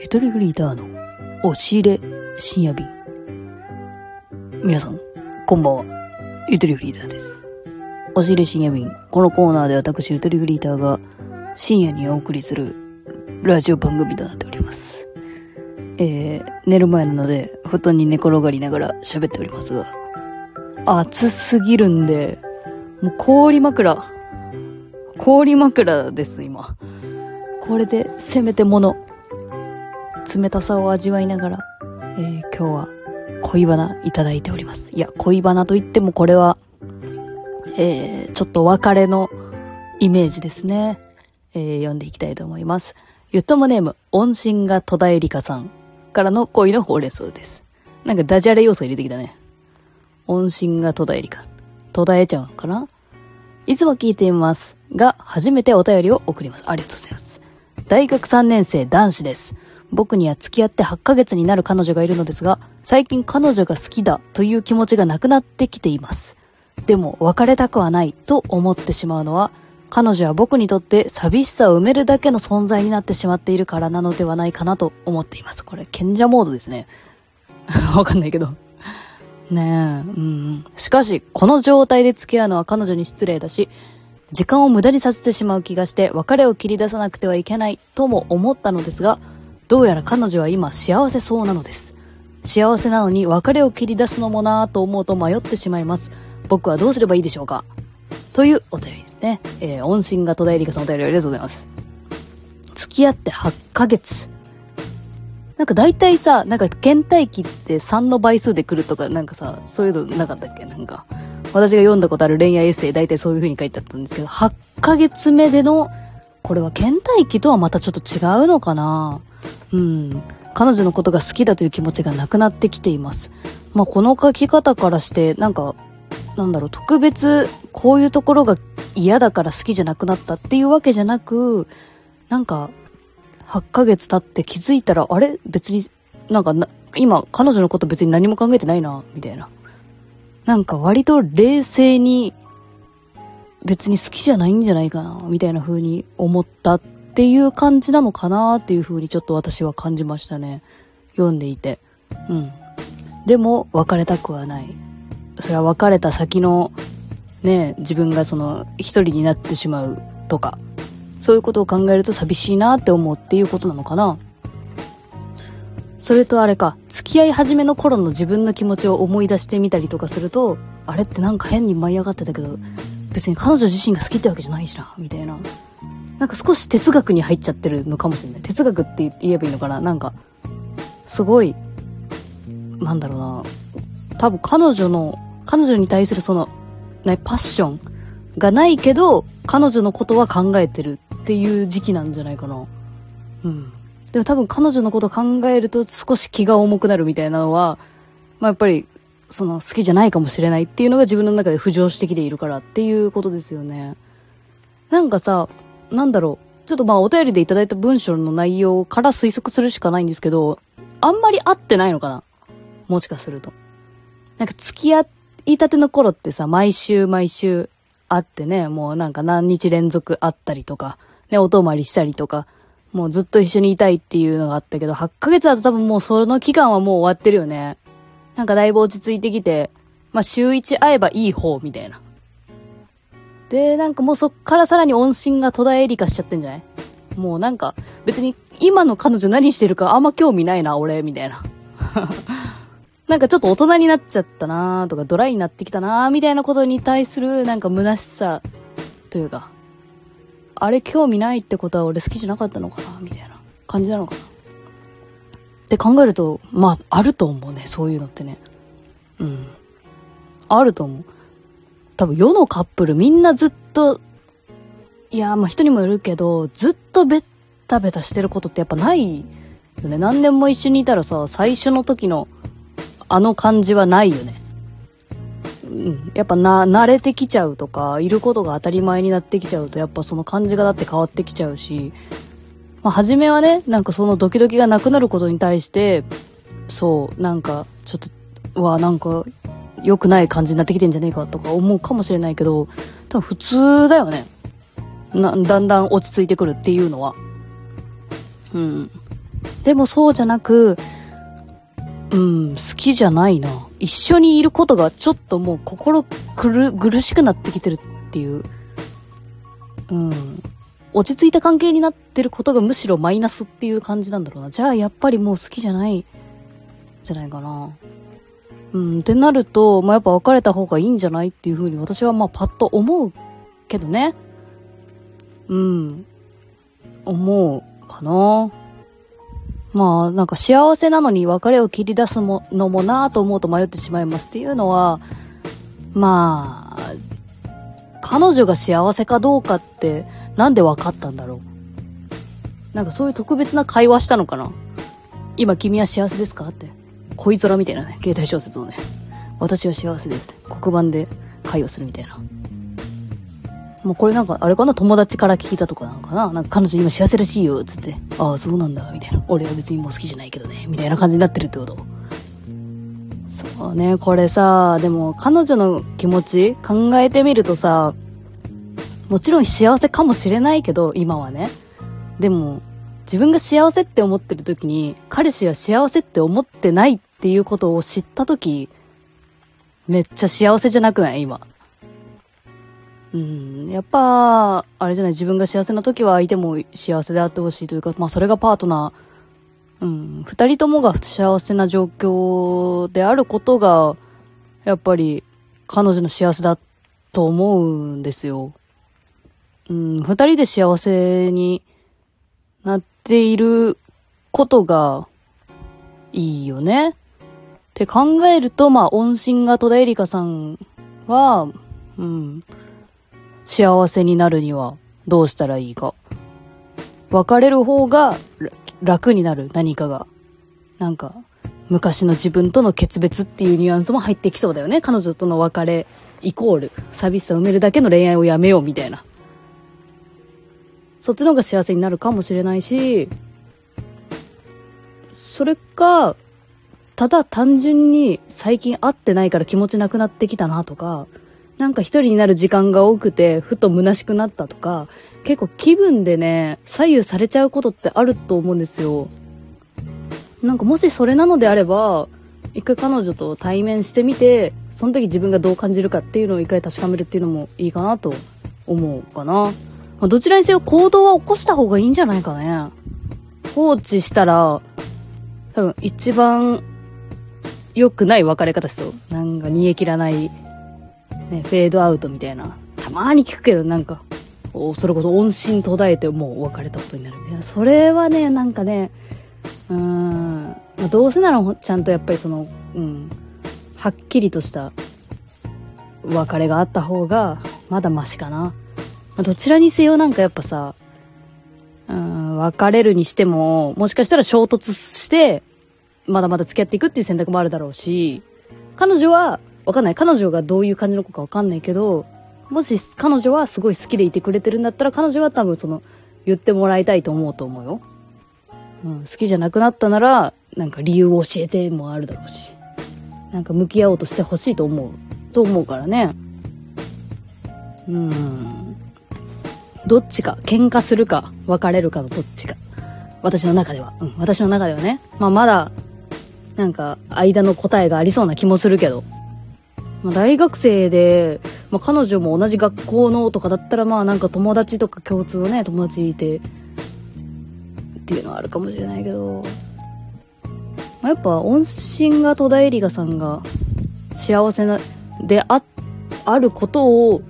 ゆとりフリーターの押し入れ深夜便。皆さん、こんばんは。ゆとりフリーターです。押し入れ深夜便。このコーナーで私、ゆとりフリーターが深夜にお送りするラジオ番組となっております。えー、寝る前なので、布団に寝転がりながら喋っておりますが、暑すぎるんで、もう氷枕。氷枕です、今。これで、せめてもの、冷たさを味わいながら、えー今日は恋バナいただいております。いや、恋バナといってもこれは、えーちょっと別れのイメージですね。えー読んでいきたいと思います。ゆともネーム、音信が戸田恵梨香さんからの恋のほうれん草です。なんかダジャレ要素入れてきたね。音信が戸田恵梨香。途絶えちゃうのかな？いつも聞いています。が、初めてお便りを送ります。ありがとうございます。大学3年生男子です。僕には付き合って8ヶ月になる彼女がいるのですが、最近彼女が好きだという気持ちがなくなってきています。でも別れたくはないと思ってしまうのは、彼女は僕にとって寂しさを埋めるだけの存在になってしまっているからなのではないかなと思っています。これ、賢者モードですね。わかんないけど。ねえ、うん。しかし、この状態で付き合うのは彼女に失礼だし、時間を無駄にさせてしまう気がして、別れを切り出さなくてはいけないとも思ったのですが、どうやら彼女は今幸せそうなのです。幸せなのに別れを切り出すのもなぁと思うと迷ってしまいます。僕はどうすればいいでしょうかというお便りですね。えー、音信が戸田恵梨香さんお便りありがとうございます。付き合って8ヶ月。なんか大体さ、なんか倦怠期って3の倍数で来るとか、なんかさ、そういうのなかったっけ？なんか、私が読んだことある恋愛エッセイ大体そういう風に書いてあったんですけど、8ヶ月目での、これは倦怠期とはまたちょっと違うのかなうん。彼女のことが好きだという気持ちがなくなってきています。まあ、この書き方からして、なんか、なんだろう、特別、こういうところが嫌だから好きじゃなくなったっていうわけじゃなく、なんか、8ヶ月経って気づいたら、あれ？別に、なんか、今、彼女のこと別に何も考えてないな、みたいな。なんか割と冷静に、別に好きじゃないんじゃないかな、みたいな風に思ったっっていう感じなのかなっていう風にちょっと私は感じましたね。読んでいて。うん。でも、別れたくはない。それは別れた先の、ね、自分がその、一人になってしまうとか、そういうことを考えると寂しいなって思うっていうことなのかな。それとあれか、付き合い始めの頃の自分の気持ちを思い出してみたりとかすると、あれってなんか変に舞い上がってたけど、別に彼女自身が好きってわけじゃないしな、みたいな。なんか少し哲学に入っちゃってるのかもしれない。哲学って言えばいいのかななんか、すごい、なんだろうな。多分彼女の、彼女に対するその、ね、パッションがないけど、彼女のことは考えてるっていう時期なんじゃないかな。うん。でも多分彼女のこと考えると少し気が重くなるみたいなのは、まあやっぱり、その好きじゃないかもしれないっていうのが自分の中で浮上してきているからっていうことですよね。なんかさ、なんだろう。ちょっとまあお便りでいただいた文章の内容から推測するしかないんですけど、あんまり合ってないのかな？もしかすると。なんか付き合いたての頃ってさ、毎週毎週会ってね、もうなんか何日連続会ったりとか、ね、お泊まりしたりとか、もうずっと一緒にいたいっていうのがあったけど、8ヶ月だと多分もうその期間はもう終わってるよね。なんかだいぶ落ち着いてきて、まあ週1会えばいい方みたいな。で、なんかもうそっからさらに音信が途絶えりかしちゃってんじゃない？もうなんか別に今の彼女何してるかあんま興味ないな、俺、みたいな。なんかちょっと大人になっちゃったなーとか、ドライになってきたなーみたいなことに対するなんか虚しさというか、あれ興味ないってことは俺好きじゃなかったのかなみたいな感じなのかなって考えると、まあ、あると思うね、そういうのってね。うん。あると思う。多分世のカップルみんなずっと、いや、まあ人にもよるけど、ずっとベッタベタしてることってやっぱないよね。何年も一緒にいたらさ、最初の時のあの感じはないよね。うん。やっぱな、慣れてきちゃうとか、いることが当たり前になってきちゃうと、やっぱその感じがだって変わってきちゃうし、まあ初めはね、なんかそのドキドキがなくなることに対して、そう、なんか、ちょっと、うわ、なんか、良くない感じになってきてんじゃねえかとか思うかもしれないけど、多分普通だよね。な、だんだん落ち着いてくるっていうのは。うん。でもそうじゃなく、うん、好きじゃないな。一緒にいることがちょっともう心苦苦しくなってきてるっていう。うん。落ち着いた関係になってることがむしろマイナスっていう感じなんだろうな。じゃあやっぱりもう好きじゃない、じゃないかな。うん、ってなると、まあ、やっぱ別れた方がいいんじゃないっていうふうに私はまあパッと思うけどね。うん。思うかな。まあ、なんか幸せなのに別れを切り出すものもなぁと思うと迷ってしまいますっていうのは、まあ、彼女が幸せかどうかってなんで分かったんだろう。なんかそういう特別な会話したのかな今君は幸せですかって。恋空みたいなね、携帯小説をね。私は幸せですって。黒板で会話するみたいな。もうこれなんか、あれかな？友達から聞いたとかなのかな？なんか彼女今幸せらしいよ、つって。ああ、そうなんだ、みたいな。俺は別にもう好きじゃないけどね、みたいな感じになってるってこと。そうね、これさ、でも彼女の気持ち考えてみるとさ、もちろん幸せかもしれないけど、今はね。でも、自分が幸せって思ってる時に、彼氏は幸せって思ってないっていうことを知った時、めっちゃ幸せじゃなくない？今。うん、やっぱ、あれじゃない、自分が幸せな時は相手も幸せであってほしいというか、まあそれがパートナー、うん、二人ともが幸せな状況であることが、やっぱり彼女の幸せだと思うんですよ。うん、二人で幸せになっていることがいいよね。って考えると、まあ、音信が戸田恵梨香さんは、うん、幸せになるにはどうしたらいいか。別れる方が楽になる何かが。なんか、昔の自分との決別っていうニュアンスも入ってきそうだよね。彼女との別れイコール寂しさを埋めるだけの恋愛をやめようみたいな。そっちの方が幸せになるかもしれないし、それか、ただ単純に最近会ってないから気持ちなくなってきたなとか、なんか一人になる時間が多くて、ふと虚しくなったとか、結構気分でね、左右されちゃうことってあると思うんですよ。なんかもしそれなのであれば、一回彼女と対面してみて、その時自分がどう感じるかっていうのを一回確かめるっていうのもいいかなと思うかな。まあ、どちらにせよ行動は起こした方がいいんじゃないかね。放置したら、多分一番良くない別れ方ですよ。なんか煮え切らないね、フェードアウトみたいな。たまに聞くけど、なんか、それこそ音信途絶えてもう別れたことになる。いや、それはね、なんかね、うーん、まあ、どうせならちゃんとやっぱりその、うん、はっきりとした別れがあった方が、まだマシかな。まあ、どちらにせよなんかやっぱさ、うん、別れるにしても、もしかしたら衝突して、まだまだ付き合っていくっていう選択もあるだろうし、彼女はわかんない。彼女がどういう感じの子かわかんないけど、もし彼女はすごい好きでいてくれてるんだったら、彼女は多分その、言ってもらいたいと思うと思うよ。うん、好きじゃなくなったなら、なんか理由を教えてもあるだろうし。なんか向き合おうとしてほしいと思う。と思うからね。うん。どっちか、喧嘩するか、別れるかのどっちか。私の中では。うん、私の中ではね。まあまだ、なんか、間の答えがありそうな気もするけど。まあ、大学生で、まあ、彼女も同じ学校のとかだったら、まあなんか友達とか共通のね、友達いて、っていうのはあるかもしれないけど、まあ、やっぱ音信が戸田恵梨香さんが幸せな、であ、あることを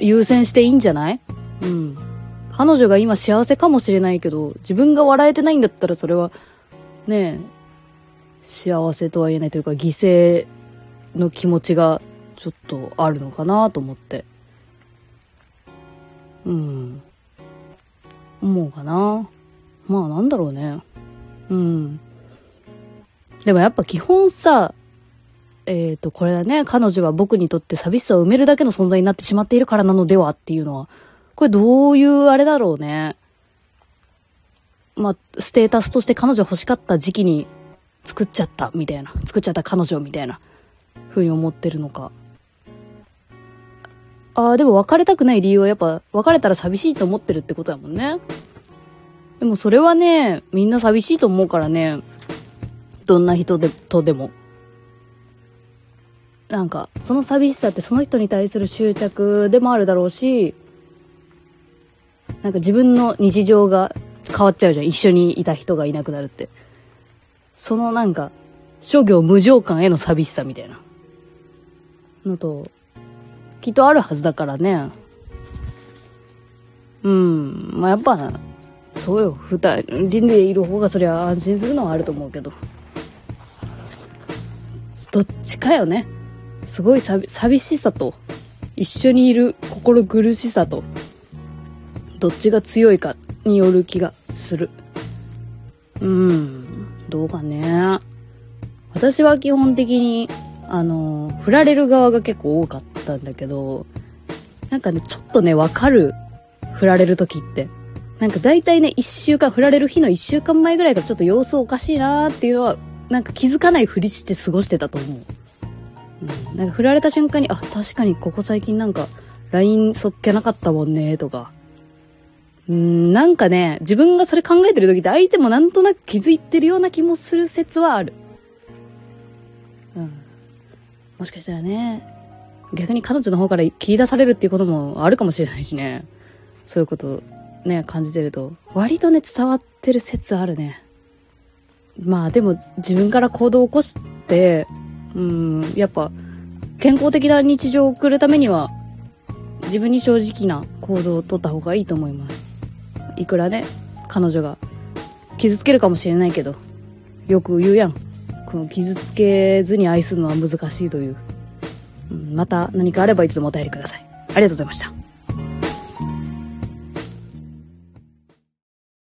優先していいんじゃない？うん。彼女が今幸せかもしれないけど、自分が笑えてないんだったらそれは、ねえ、幸せとは言えないというか犠牲の気持ちがちょっとあるのかなと思って。うん。思うかな。まあなんだろうね。うん。でもやっぱ基本さ、えっ、ー、と、これだね。彼女は僕にとって寂しさを埋めるだけの存在になってしまっているからなのではっていうのは、これどういうあれだろうね。まあ、ステータスとして彼女欲しかった時期に作っちゃったみたいな、作っちゃった彼女みたいな風に思ってるのか。ああ、でも別れたくない理由はやっぱ別れたら寂しいと思ってるってことだもんね。でもそれはね、みんな寂しいと思うからね。どんな人で、とでも。なんか、その寂しさってその人に対する執着でもあるだろうし、なんか自分の日常が変わっちゃうじゃん。一緒にいた人がいなくなるって。そのなんか、諸行無常感への寂しさみたいな。のと、きっとあるはずだからね。うん。まあ、やっぱ、そうよ。二人でいる方がそりゃ安心するのはあると思うけど。どっちかよね。すごい寂しさと、一緒にいる心苦しさと、どっちが強いかによる気がする。うーん。どうかね。私は基本的に、あの、振られる側が結構多かったんだけど、なんかね、ちょっとね、わかる。振られる時って。なんか大体ね、一週間、振られる日の一週間前ぐらいからちょっと様子おかしいなーっていうのは、なんか気づかないふりして過ごしてたと思う。なんか振られた瞬間に、あ、確かにここ最近なんか、LINE そっけなかったもんね、とか。うん、なんかね、自分がそれ考えてる時って相手もなんとなく気づいてるような気もする説はある。うん。もしかしたらね、逆に彼女の方から切り出されるっていうこともあるかもしれないしね。そういうことね、感じてると。割とね、伝わってる説あるね。まあでも自分から行動を起こして、うん、やっぱ健康的な日常を送るためには自分に正直な行動をとった方がいいと思います。いくらね、彼女が傷つけるかもしれないけど、よく言うやん。この傷つけずに愛するのは難しいという。また何かあればいつでもお便りください。ありがとうございました。